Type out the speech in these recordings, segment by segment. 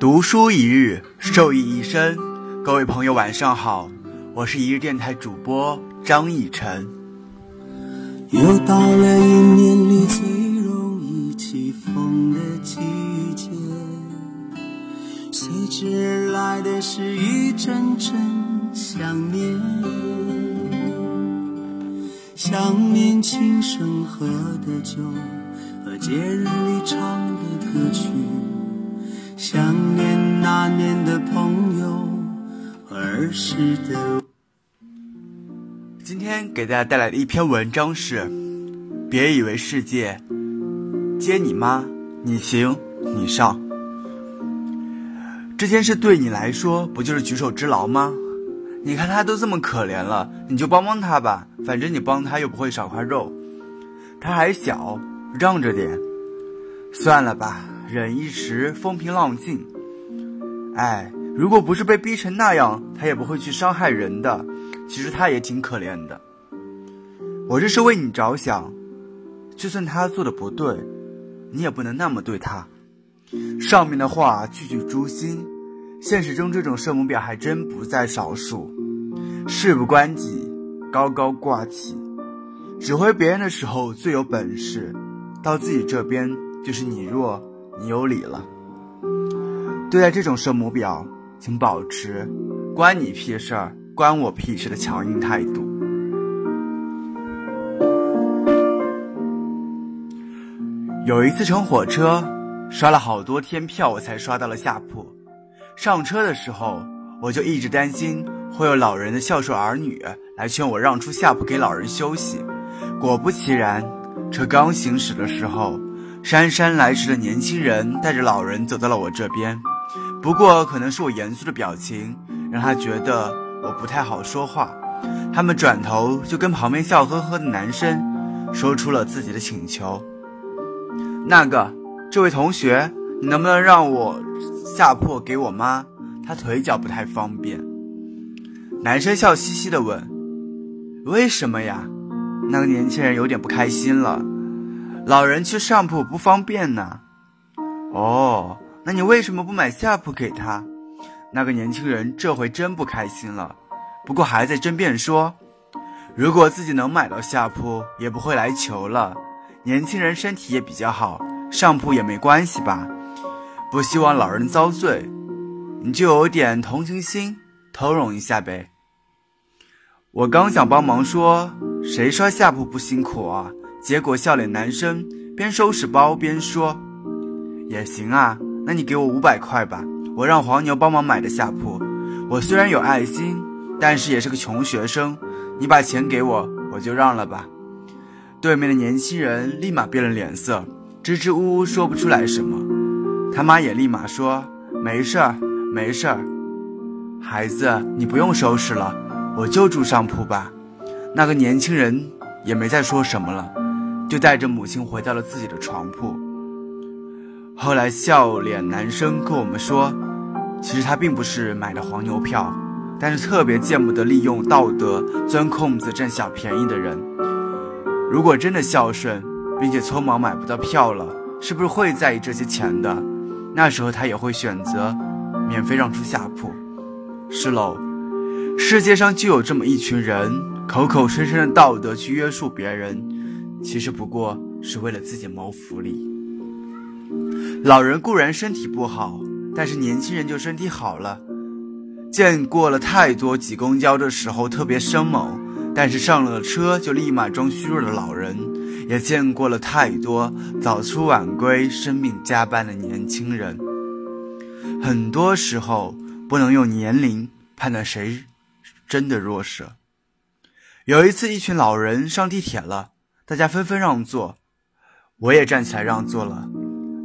读书一日，受益一生。各位朋友，晚上好，我是一日电台主播张逸晨。又到了一年里最容易起风的季节，随之而来的是一阵阵想念，想念轻声喝的酒和节日里唱的歌曲。想念那年的朋友儿时的。今天给大家带来的一篇文章是：别以为世界接你妈，你行你上。这件事对你来说不就是举手之劳吗？你看他都这么可怜了，你就帮帮他吧，反正你帮他又不会少块肉。他还小，让着点。算了吧。忍一时，风平浪静。哎，如果不是被逼成那样，他也不会去伤害人的。其实他也挺可怜的。我这是为你着想，就算他做的不对，你也不能那么对他。上面的话句句诛心，现实中这种圣母婊还真不在少数。事不关己，高高挂起，指挥别人的时候最有本事，到自己这边就是你弱。你有理了。对待这种圣母婊，请保持“关你屁事儿，关我屁事”的强硬态度。有一次乘火车，刷了好多天票，我才刷到了下铺。上车的时候，我就一直担心会有老人的孝顺儿女来劝我让出下铺给老人休息。果不其然，车刚行驶的时候。姗姗来迟的年轻人带着老人走到了我这边，不过可能是我严肃的表情让他觉得我不太好说话。他们转头就跟旁边笑呵呵的男生说出了自己的请求：“那个，这位同学，你能不能让我下铺给我妈？她腿脚不太方便。”男生笑嘻嘻的问：“为什么呀？”那个年轻人有点不开心了。老人去上铺不方便呢。哦，那你为什么不买下铺给他？那个年轻人这回真不开心了，不过还在争辩说，如果自己能买到下铺，也不会来求了。年轻人身体也比较好，上铺也没关系吧？不希望老人遭罪，你就有点同情心，通融一下呗。我刚想帮忙说，谁说下铺不辛苦啊？结果笑脸男生边收拾包边说：“也行啊，那你给我五百块吧，我让黄牛帮忙买的下铺。我虽然有爱心，但是也是个穷学生，你把钱给我，我就让了吧。”对面的年轻人立马变了脸色，支支吾吾说不出来什么。他妈也立马说：“没事儿，没事儿，孩子你不用收拾了，我就住上铺吧。”那个年轻人也没再说什么了。就带着母亲回到了自己的床铺。后来，笑脸男生跟我们说，其实他并不是买的黄牛票，但是特别见不得利用道德钻空子占小便宜的人。如果真的孝顺，并且匆忙买不到票了，是不是会在意这些钱的？那时候他也会选择免费让出下铺。是喽，世界上就有这么一群人，口口声声的道德去约束别人。其实不过是为了自己谋福利。老人固然身体不好，但是年轻人就身体好了。见过了太多挤公交的时候特别生猛，但是上了车就立马装虚弱的老人，也见过了太多早出晚归、生病加班的年轻人。很多时候不能用年龄判断谁真的弱势。有一次，一群老人上地铁了。大家纷纷让座，我也站起来让座了。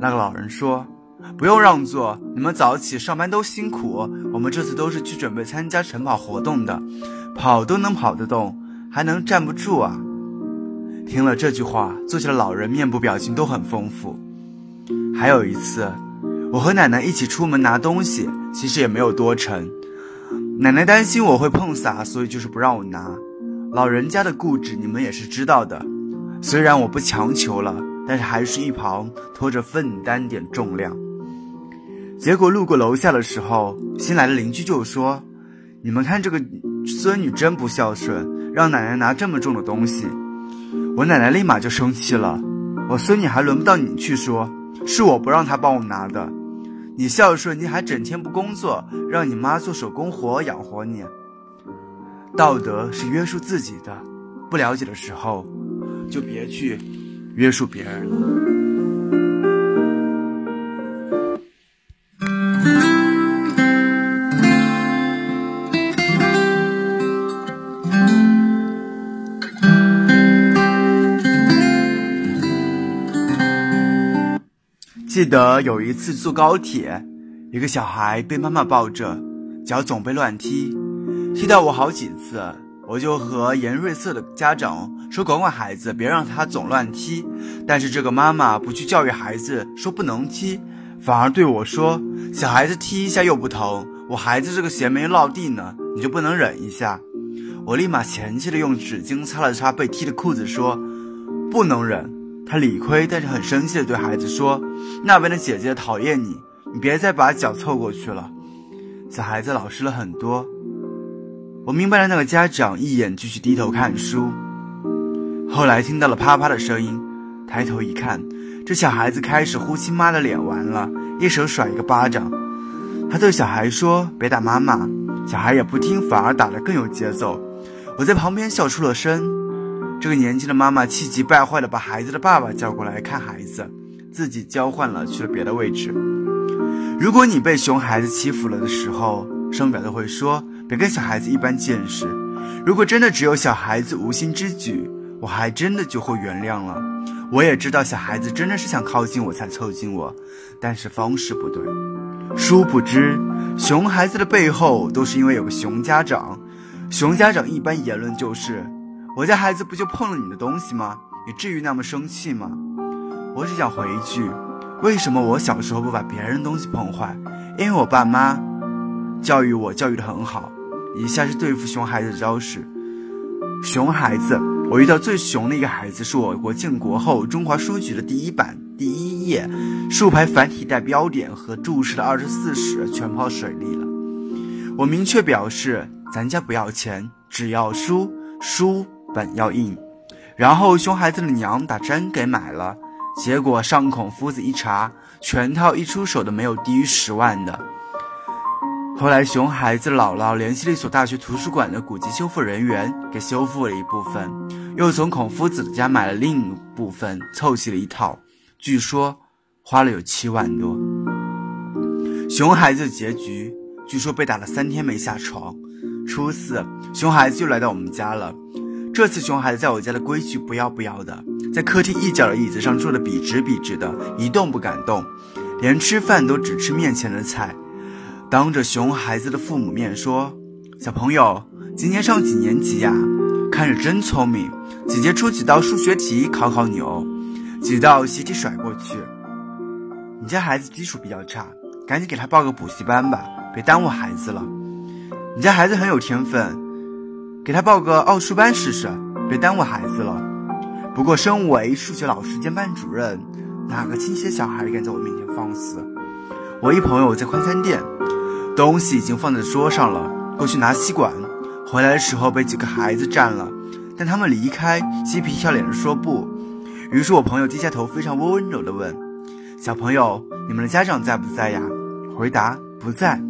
那个老人说：“不用让座，你们早起上班都辛苦。我们这次都是去准备参加晨跑活动的，跑都能跑得动，还能站不住啊！”听了这句话，坐下的老人面部表情都很丰富。还有一次，我和奶奶一起出门拿东西，其实也没有多沉。奶奶担心我会碰洒，所以就是不让我拿。老人家的固执，你们也是知道的。虽然我不强求了，但是还是一旁拖着分担点重量。结果路过楼下的时候，新来的邻居就说：“你们看这个孙女真不孝顺，让奶奶拿这么重的东西。”我奶奶立马就生气了：“我孙女还轮不到你去说，是我不让她帮我拿的。你孝顺，你还整天不工作，让你妈做手工活养活你。道德是约束自己的，不了解的时候，就别去约束别人了。”记得有一次坐高铁，一个小孩被妈妈抱着，脚总被乱踢，踢到我好几次，我就和颜瑞色的家长说管管孩子，别让他总乱踢。但是这个妈妈不去教育孩子，说不能踢，反而对我说：“小孩子踢一下又不疼，我孩子这个鞋没落地呢，你就不能忍一下？”我立马嫌弃的用纸巾擦了擦被踢的裤子，说：“不能忍。”他理亏，但是很生气的对孩子说：“那边的姐姐讨厌你，你别再把脚凑过去了。”小孩子老实了很多。我明白了那个家长一眼继续低头看书。后来听到了啪啪的声音，抬头一看，这小孩子开始呼亲妈的脸完了，一手甩一个巴掌。他对小孩说：“别打妈妈。”小孩也不听，反而打得更有节奏。我在旁边笑出了声。这个年轻的妈妈气急败坏地把孩子的爸爸叫过来看孩子，自己交换了去了别的位置。如果你被熊孩子欺负了的时候，生表都会说别跟小孩子一般见识。如果真的只有小孩子无心之举，我还真的就会原谅了。我也知道小孩子真的是想靠近我才凑近我，但是方式不对。殊不知，熊孩子的背后都是因为有个熊家长。熊家长一般言论就是。我家孩子不就碰了你的东西吗？你至于那么生气吗？我只想回一句：为什么我小时候不把别人东西碰坏？因为我爸妈教育我教育的很好。以下是对付熊孩子的招式：熊孩子，我遇到最熊的一个孩子是我国建国后中华书局的第一版第一页，竖排繁体带标点和注释的二十四史全泡水里了。我明确表示，咱家不要钱，只要书书。本要印，然后熊孩子的娘打针给买了，结果上孔夫子一查，全套一出手的没有低于十万的。后来熊孩子姥姥联系了一所大学图书馆的古籍修复人员，给修复了一部分，又从孔夫子的家买了另一部分，凑齐了一套，据说花了有七万多。熊孩子的结局，据说被打了三天没下床。初四，熊孩子又来到我们家了。这次熊孩子在我家的规矩不要不要的，在客厅一角的椅子上坐得笔直笔直的，一动不敢动，连吃饭都只吃面前的菜。当着熊孩子的父母面说：“小朋友，今年上几年级呀？看着真聪明。姐姐出几道数学题考考你哦。”几道习题甩过去。你家孩子基础比较差，赶紧给他报个补习班吧，别耽误孩子了。你家孩子很有天分。给他报个奥数班试试，别耽误孩子了。不过，身为数学老师兼班主任，哪个亲戚小孩敢在我面前放肆？我一朋友在快餐店，东西已经放在桌上了，过去拿吸管，回来的时候被几个孩子占了，但他们离开，嬉皮笑脸的说不。于是我朋友低下头，非常温柔的问：“小朋友，你们的家长在不在呀？”回答：“不在。”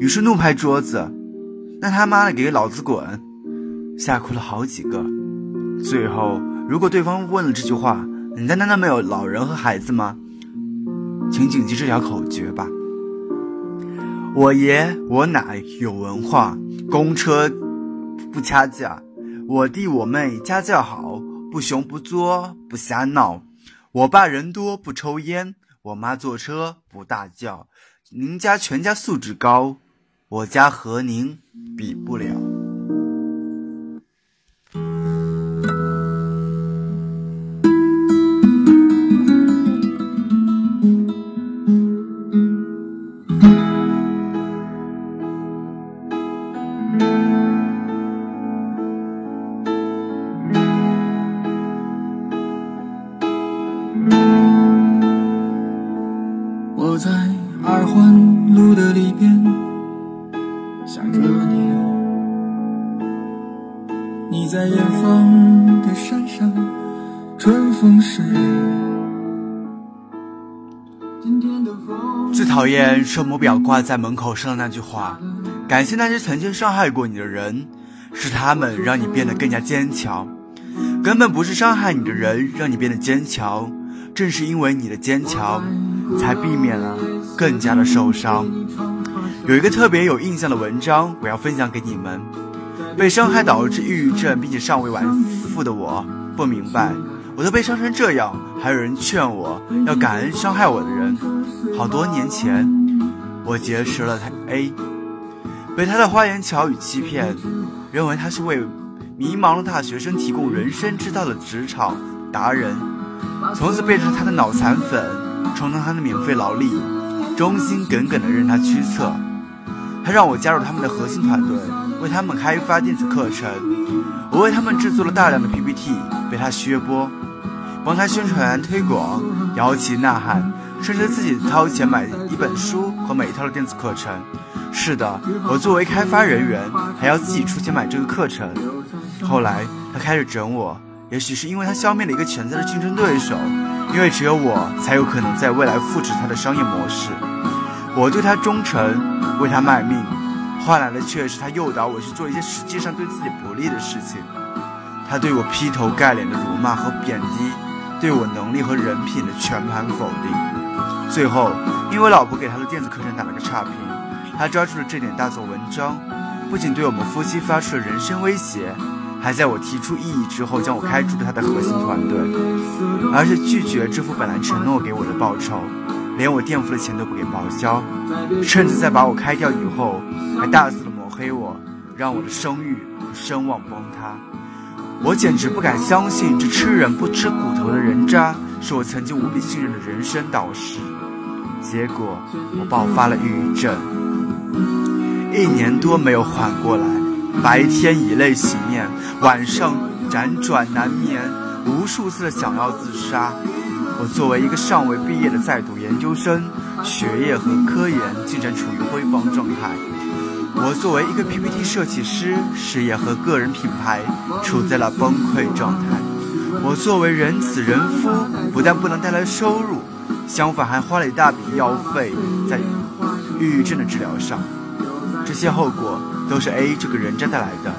于是怒拍桌子：“那他妈的给老子滚！”吓哭了好几个。最后，如果对方问了这句话：“你家难道没有老人和孩子吗？”请谨记这条口诀吧。我爷我奶有文化，公车不掐架；我弟我妹家教好，不熊不作不瞎闹；我爸人多不抽烟，我妈坐车不大叫。您家全家素质高，我家和您比不了。讨厌圣母婊挂在门口上的那句话：“感谢那些曾经伤害过你的人，是他们让你变得更加坚强。”根本不是伤害你的人让你变得坚强，正是因为你的坚强，才避免了更加的受伤。有一个特别有印象的文章，我要分享给你们。被伤害导致抑郁症并且尚未完复的我，不明白，我都被伤成这样，还有人劝我要感恩伤害我的人。好多年前，我结识了他 A，被他的花言巧语欺骗，认为他是为。迷茫的大学生提供人生之道的职场达人，从此变成他的脑残粉，充当他的免费劳力，忠心耿耿的任他驱策。他让我加入他们的核心团队，为他们开发电子课程。我为他们制作了大量的 PPT，被他削播，帮他宣传推广，摇旗呐喊，甚至自己掏钱买一本书和每一套的电子课程。是的，我作为开发人员，还要自己出钱买这个课程。后来他开始整我，也许是因为他消灭了一个潜在的竞争对手，因为只有我才有可能在未来复制他的商业模式。我对他忠诚，为他卖命，换来的却是他诱导我去做一些实际上对自己不利的事情。他对我劈头盖脸的辱骂和贬低，对我能力和人品的全盘否定。最后，因为老婆给他的电子课程打了个差评，他抓住了这点大做文章，不仅对我们夫妻发出了人身威胁。还在我提出异议之后，将我开除了他的核心团队，而且拒绝支付本来承诺给我的报酬，连我垫付的钱都不给报销，甚至在把我开掉以后，还大肆的抹黑我，让我的声誉和声望崩塌。我简直不敢相信，这吃人不吃骨头的人渣是我曾经无比信任的人生导师。结果我爆发了抑郁症，一年多没有缓过来。白天以泪洗面，晚上辗转难眠，无数次的想要自杀。我作为一个尚未毕业的在读研究生，学业和科研竟然处于辉煌状态。我作为一个 PPT 设计师，事业和个人品牌处在了崩溃状态。我作为人子人夫，不但不能带来收入，相反还花了一大笔医药费在抑郁症的治疗上。这些后果。都是 A 这个人渣带来的，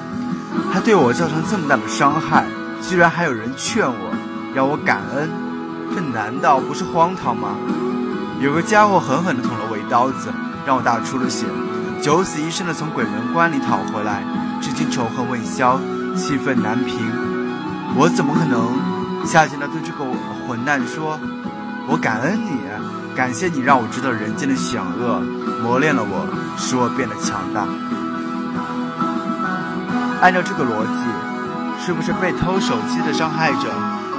他对我造成这么大的伤害，居然还有人劝我要我感恩，这难道不是荒唐吗？有个家伙狠狠地捅了我一刀子，让我大出了血，九死一生的从鬼门关里讨回来，至今仇恨未消，气愤难平。我怎么可能下贱到对这个混蛋说，我感恩你，感谢你让我知道人间的险恶，磨练了我，使我变得强大。按照这个逻辑，是不是被偷手机的伤害者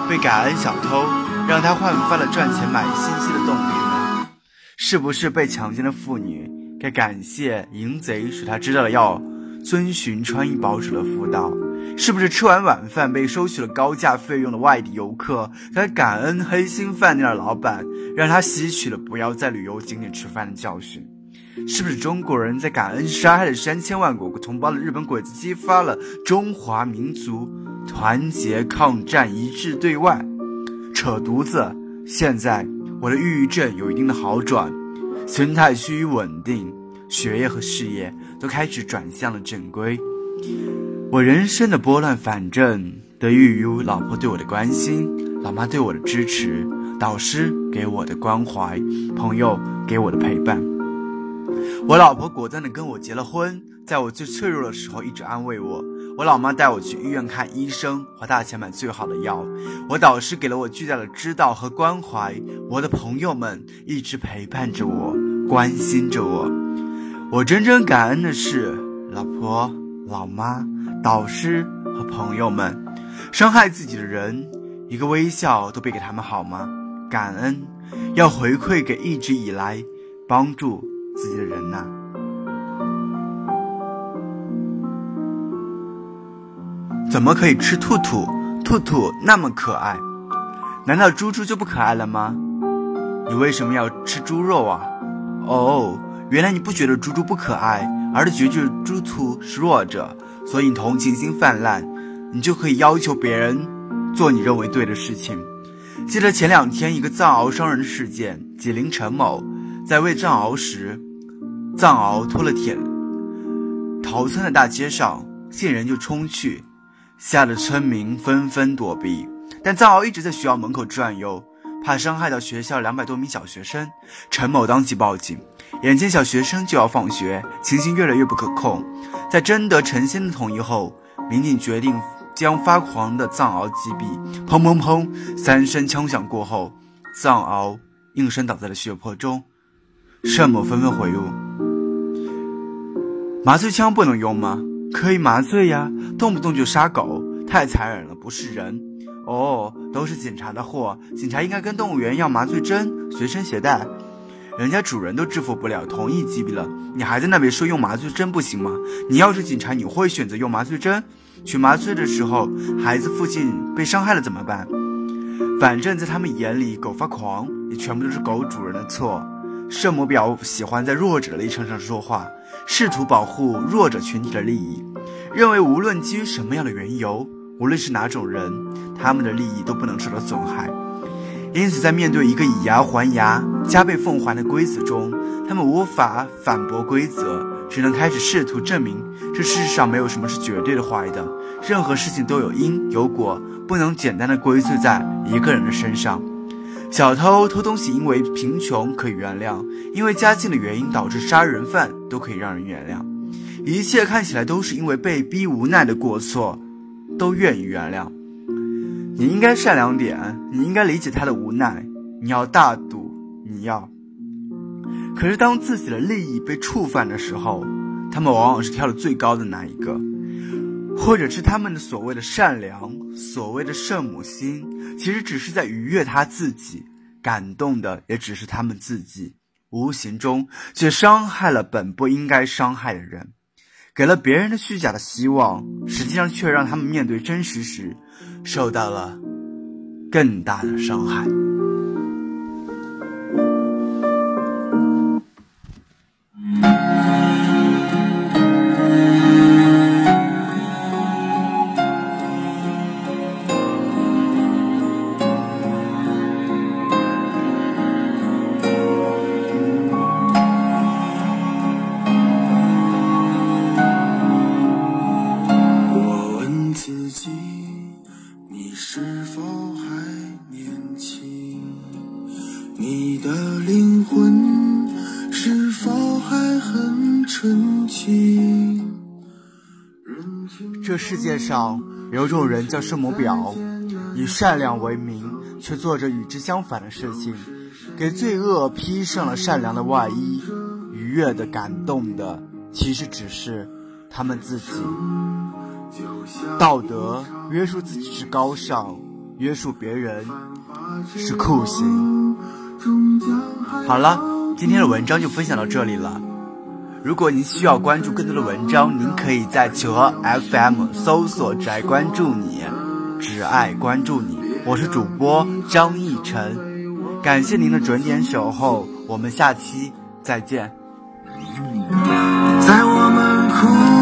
被感恩小偷，让他焕发了赚钱买信息的动力呢？是不是被强奸的妇女该感谢淫贼，使他知道了要遵循穿衣保守的妇道？是不是吃完晚饭被收取了高价费用的外地游客该感恩黑心饭店的老板，让他吸取了不要在旅游景点吃饭的教训？是不是中国人在感恩杀害了三千万国同胞的日本鬼子，激发了中华民族团结抗战、一致对外？扯犊子！现在我的抑郁症有一定的好转，心态趋于稳定，学业和事业都开始转向了正规。我人生的拨乱反正得益于老婆对我的关心，老妈对我的支持，导师给我的关怀，朋友给我的陪伴。我老婆果断地跟我结了婚，在我最脆弱的时候一直安慰我。我老妈带我去医院看医生，花大钱买最好的药。我导师给了我巨大的知道和关怀。我的朋友们一直陪伴着我，关心着我。我真正感恩的是老婆、老妈、导师和朋友们。伤害自己的人，一个微笑都别给他们好吗？感恩要回馈给一直以来帮助。自己的人呐，怎么可以吃兔兔？兔兔那么可爱，难道猪猪就不可爱了吗？你为什么要吃猪肉啊？哦，原来你不觉得猪猪不可爱，而是觉得猪兔是弱者，所以你同情心泛滥，你就可以要求别人做你认为对的事情。记得前两天一个藏獒伤人事件，吉林陈某在喂藏獒时，藏獒脱了铁，逃窜在大街上，见人就冲去，吓得村民纷纷躲避。但藏獒一直在学校门口转悠，怕伤害到学校两百多名小学生。陈某当即报警，眼见小学生就要放学，情形越来越不可控，在征得陈先的同意后，民警决定。将发狂的藏獒击毙，砰砰砰！三声枪响过后，藏獒应声倒在了血泊中。盛某纷纷回路：麻醉枪不能用吗？可以麻醉呀，动不动就杀狗，太残忍了，不是人。哦，都是警察的货，警察应该跟动物园要麻醉针，随身携带。人家主人都制服不了，同意击毙了，你还在那边说用麻醉针不行吗？你要是警察，你会选择用麻醉针？取麻醉的时候，孩子父亲被伤害了怎么办？反正，在他们眼里，狗发狂也全部都是狗主人的错。圣母婊喜欢在弱者的立场上说话，试图保护弱者群体的利益，认为无论基于什么样的缘由，无论是哪种人，他们的利益都不能受到损害。因此，在面对一个以牙还牙、加倍奉还的规则中，他们无法反驳规则，只能开始试图证明这世上没有什么是绝对的坏的，任何事情都有因有果，不能简单的归罪在一个人的身上。小偷偷东西因为贫穷可以原谅，因为家境的原因导致杀人犯都可以让人原谅，一切看起来都是因为被逼无奈的过错，都愿意原谅。你应该善良点，你应该理解他的无奈，你要大度，你要。可是当自己的利益被触犯的时候，他们往往是跳得最高的那一个，或者是他们的所谓的善良，所谓的圣母心，其实只是在愉悦他自己，感动的也只是他们自己，无形中却伤害了本不应该伤害的人。给了别人的虚假的希望，实际上却让他们面对真实时，受到了更大的伤害。世界上有种人叫圣母婊，以善良为名，却做着与之相反的事情，给罪恶披上了善良的外衣。愉悦的、感动的，其实只是他们自己。道德约束自己是高尚，约束别人是酷刑。好了，今天的文章就分享到这里了。如果您需要关注更多的文章，您可以在企鹅 FM 搜索“只爱关注你”，只爱关注你。我是主播张逸晨，感谢您的准点守候，我们下期再见。在我们哭